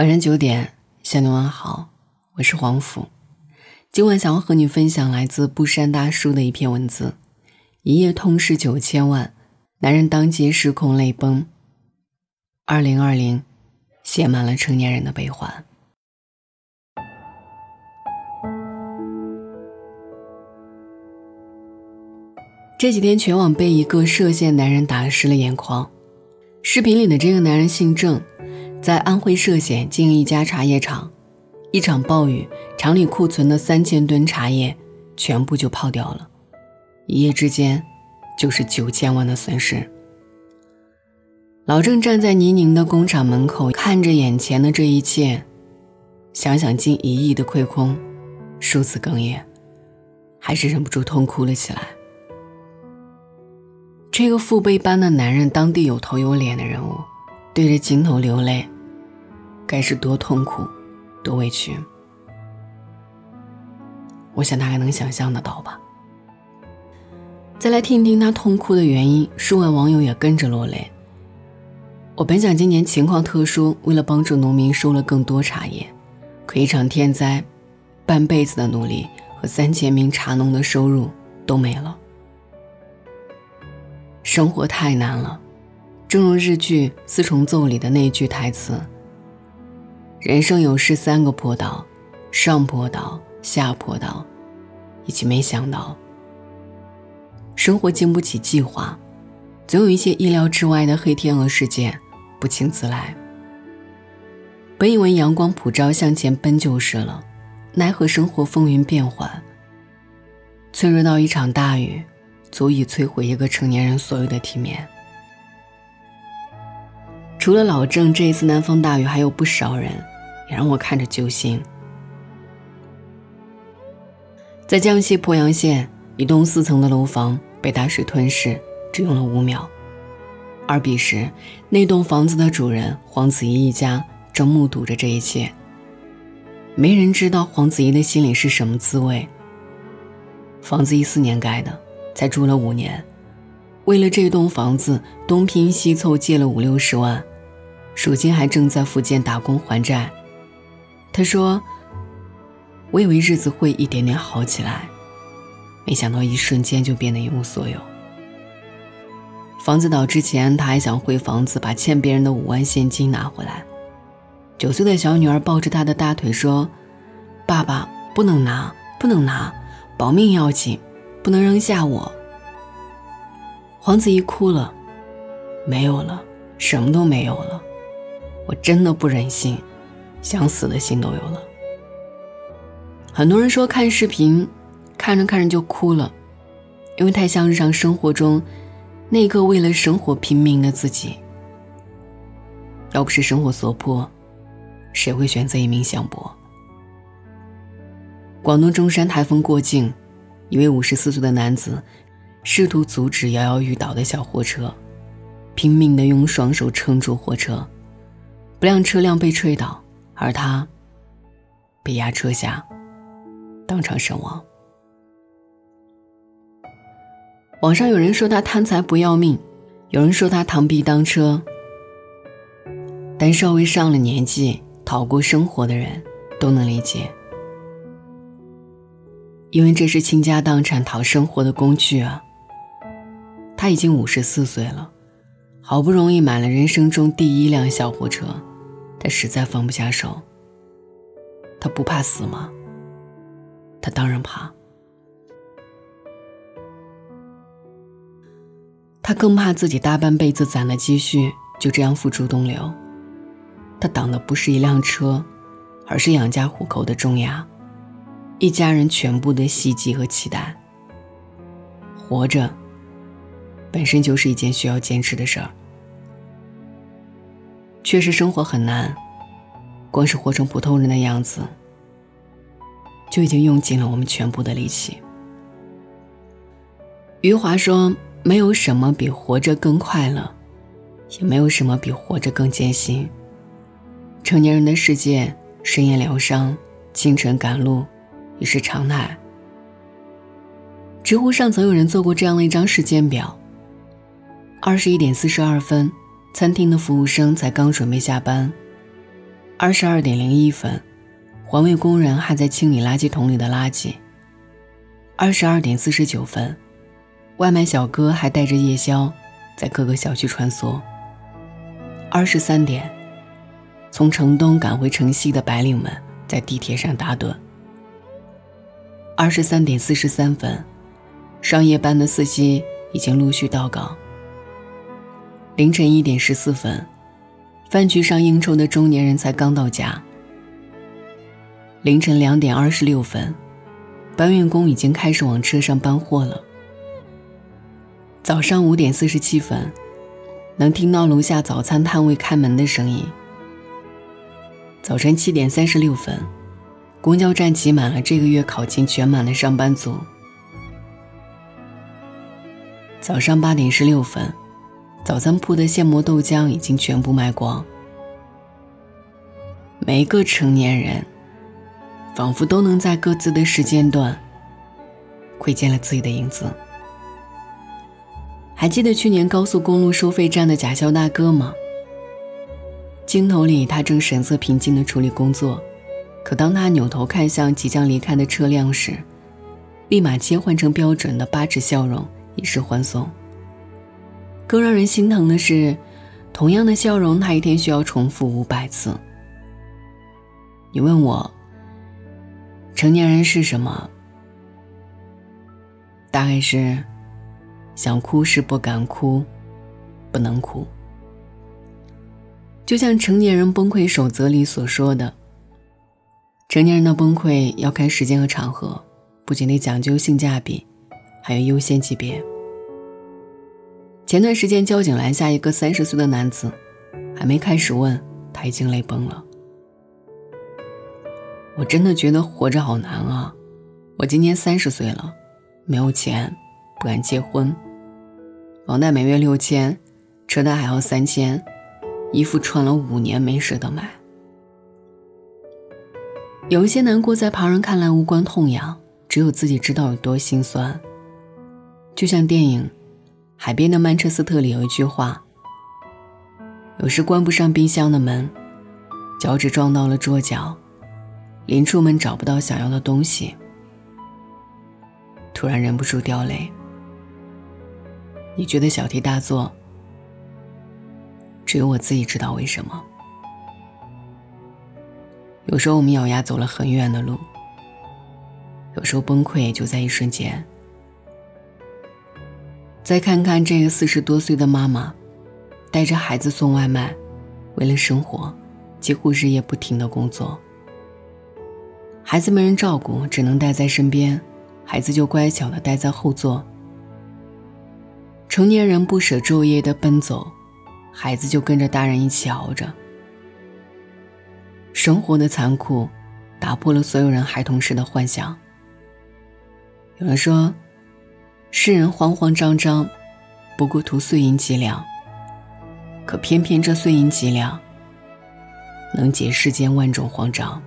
晚上九点，向你问好，我是黄甫。今晚想要和你分享来自不山大叔的一篇文字：一夜痛失九千万，男人当街失控泪崩。二零二零，写满了成年人的悲欢。这几天，全网被一个涉县男人打湿了眼眶。视频里的这个男人姓郑。在安徽歙县经营一家茶叶厂，一场暴雨，厂里库存的三千吨茶叶全部就泡掉了，一夜之间就是九千万的损失。老郑站在泥泞的工厂门口，看着眼前的这一切，想想近一亿的亏空，数次哽咽，还是忍不住痛哭了起来。这个父辈般的男人，当地有头有脸的人物。对着镜头流泪，该是多痛苦，多委屈。我想他还能想象得到吧。再来听一听他痛哭的原因，数万网友也跟着落泪。我本想今年情况特殊，为了帮助农民收了更多茶叶，可一场天灾，半辈子的努力和三千名茶农的收入都没了。生活太难了。正如日剧《四重奏》里的那句台词：“人生有是三个坡道，上坡道、下坡道，以及没想到，生活经不起计划，总有一些意料之外的黑天鹅事件不请自来。本以为阳光普照，向前奔就是了，奈何生活风云变幻，脆弱到一场大雨，足以摧毁一个成年人所有的体面。”除了老郑，这一次南方大雨还有不少人，也让我看着揪心。在江西鄱阳县，一栋四层的楼房被大水吞噬，只用了五秒。而彼时，那栋房子的主人黄子怡一家正目睹着这一切。没人知道黄子怡的心里是什么滋味。房子一四年盖的，才住了五年，为了这栋房子东拼西凑借了五六十万。如今还正在福建打工还债。他说：“我以为日子会一点点好起来，没想到一瞬间就变得一无所有。房子倒之前，他还想回房子把欠别人的五万现金拿回来。九岁的小女儿抱着他的大腿说：‘爸爸，不能拿，不能拿，保命要紧，不能扔下我。’黄子怡哭了，没有了，什么都没有了。”我真的不忍心，想死的心都有了。很多人说看视频，看着看着就哭了，因为太像日常生活中那个为了生活拼命的自己。要不是生活所迫，谁会选择一命相搏？广东中山台风过境，一位五十四岁的男子试图阻止摇摇欲倒的小货车，拼命的用双手撑住货车。不辆车辆被吹倒，而他被压车下，当场身亡。网上有人说他贪财不要命，有人说他螳臂当车，但稍微上了年纪、讨过生活的人都能理解，因为这是倾家荡产讨生活的工具啊。他已经五十四岁了，好不容易买了人生中第一辆小货车。他实在放不下手。他不怕死吗？他当然怕。他更怕自己大半辈子攒的积蓄就这样付诸东流。他挡的不是一辆车，而是养家糊口的重压，一家人全部的希冀和期待。活着，本身就是一件需要坚持的事儿。确实，生活很难，光是活成普通人的样子，就已经用尽了我们全部的力气。余华说：“没有什么比活着更快乐，也没有什么比活着更艰辛。成年人的世界，深夜疗伤、清晨赶路，已是常态。”知乎上曾有人做过这样的一张时间表：二十一点四十二分。餐厅的服务生才刚准备下班，二十二点零一分，环卫工人还在清理垃圾桶里的垃圾。二十二点四十九分，外卖小哥还带着夜宵，在各个小区穿梭。二十三点，从城东赶回城西的白领们在地铁上打盹。二十三点四十三分，上夜班的司机已经陆续到岗。凌晨一点十四分，饭局上应酬的中年人才刚到家。凌晨两点二十六分，搬运工已经开始往车上搬货了。早上五点四十七分，能听到楼下早餐摊位开门的声音。早晨七点三十六分，公交站挤满了这个月考勤全满的上班族。早上八点十六分。早餐铺的现磨豆浆已经全部卖光。每一个成年人，仿佛都能在各自的时间段窥见了自己的影子。还记得去年高速公路收费站的假笑大哥吗？镜头里他正神色平静地处理工作，可当他扭头看向即将离开的车辆时，立马切换成标准的八指笑容，以示欢送。更让人心疼的是，同样的笑容，他一天需要重复五百次。你问我，成年人是什么？大概是想哭时不敢哭，不能哭。就像《成年人崩溃守则》里所说的，成年人的崩溃要看时间和场合，不仅得讲究性价比，还有优先级别。前段时间，交警拦下一个三十岁的男子，还没开始问，他已经泪崩了。我真的觉得活着好难啊！我今年三十岁了，没有钱，不敢结婚，房贷每月六千，车贷还要三千，衣服穿了五年没舍得买。有一些难过，在旁人看来无关痛痒，只有自己知道有多心酸。就像电影。海边的曼彻斯特里有一句话：“有时关不上冰箱的门，脚趾撞到了桌角，临出门找不到想要的东西，突然忍不住掉泪。你觉得小题大做，只有我自己知道为什么。有时候我们咬牙走了很远的路，有时候崩溃就在一瞬间。”再看看这个四十多岁的妈妈，带着孩子送外卖，为了生活，几乎日夜不停的工作。孩子没人照顾，只能带在身边，孩子就乖巧的待在后座。成年人不舍昼夜的奔走，孩子就跟着大人一起熬着。生活的残酷，打破了所有人孩童时的幻想。有人说。世人慌慌张张，不过图碎银几两。可偏偏这碎银几两，能解世间万种慌张。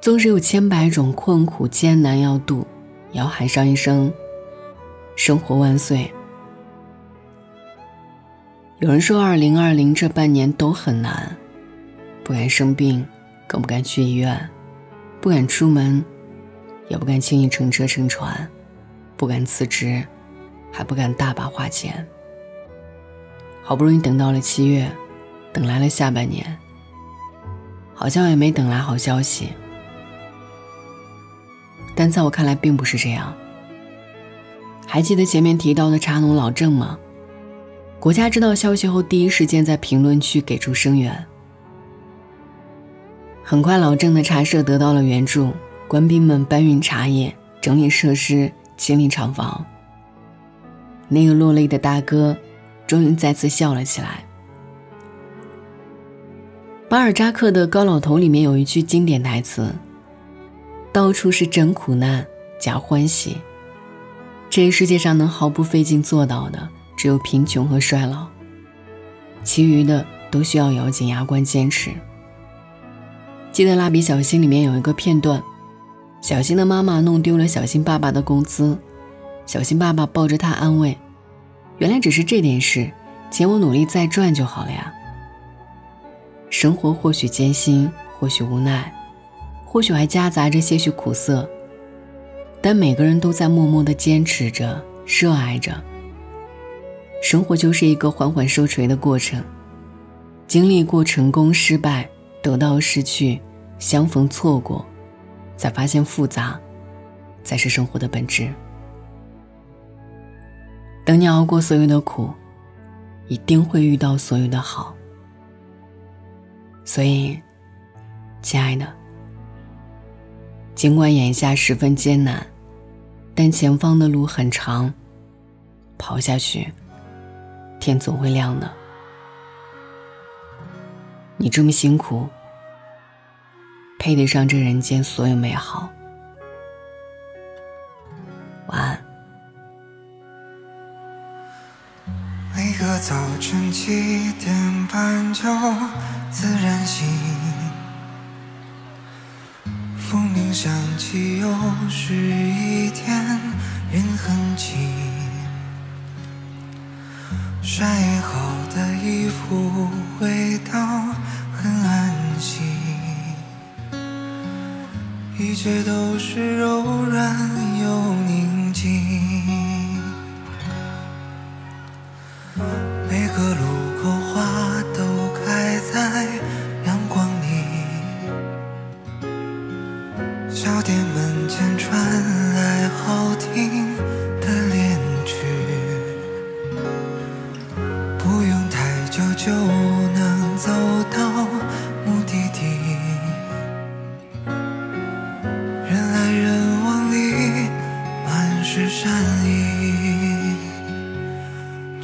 纵使有千百种困苦艰难要度，也要喊上一声“生活万岁”。有人说，二零二零这半年都很难，不敢生病，更不敢去医院，不敢出门。也不敢轻易乘车乘船，不敢辞职，还不敢大把花钱。好不容易等到了七月，等来了下半年，好像也没等来好消息。但在我看来，并不是这样。还记得前面提到的茶农老郑吗？国家知道消息后，第一时间在评论区给出声援。很快，老郑的茶社得到了援助。官兵们搬运茶叶、整理设施、清理厂房。那个落泪的大哥，终于再次笑了起来。巴尔扎克的《高老头》里面有一句经典台词：“到处是真苦难，假欢喜。这世界上能毫不费劲做到的，只有贫穷和衰老，其余的都需要咬紧牙关坚持。”记得《蜡笔小新》里面有一个片段。小新的妈妈弄丢了小新爸爸的工资，小新爸爸抱着他安慰：“原来只是这点事，钱我努力再赚就好了呀。”生活或许艰辛，或许无奈，或许还夹杂着些许苦涩，但每个人都在默默的坚持着，热爱着。生活就是一个缓缓收垂的过程，经历过成功、失败、得到、失去、相逢、错过，才发现复杂，才是生活的本质。等你熬过所有的苦，一定会遇到所有的好。所以，亲爱的，尽管眼下十分艰难，但前方的路很长，跑下去。天总会亮的。你这么辛苦，配得上这人间所有美好。晚安。每个早晨七点半就自然醒，风铃响起，又是一天，云很轻。晒好的衣服，味道很安心，一切都是柔软又宁静。每个路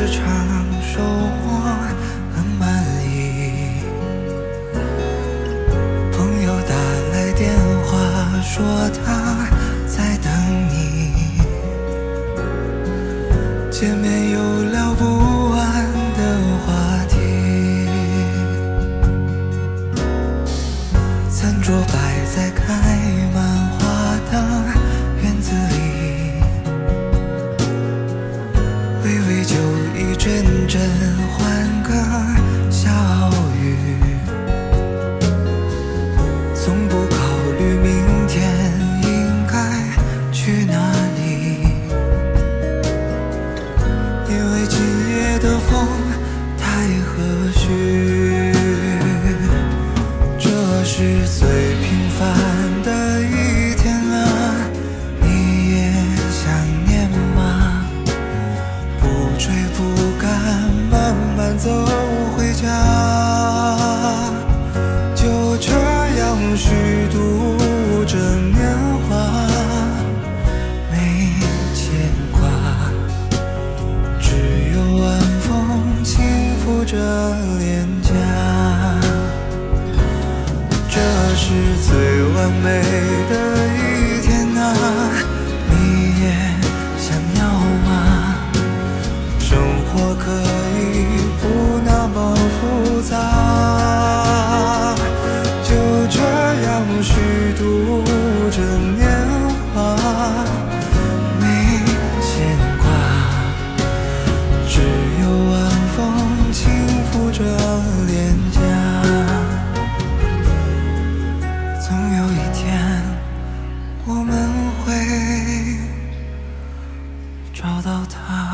时常，收获很满意。朋友打来电话说他就一阵。我们会找到他。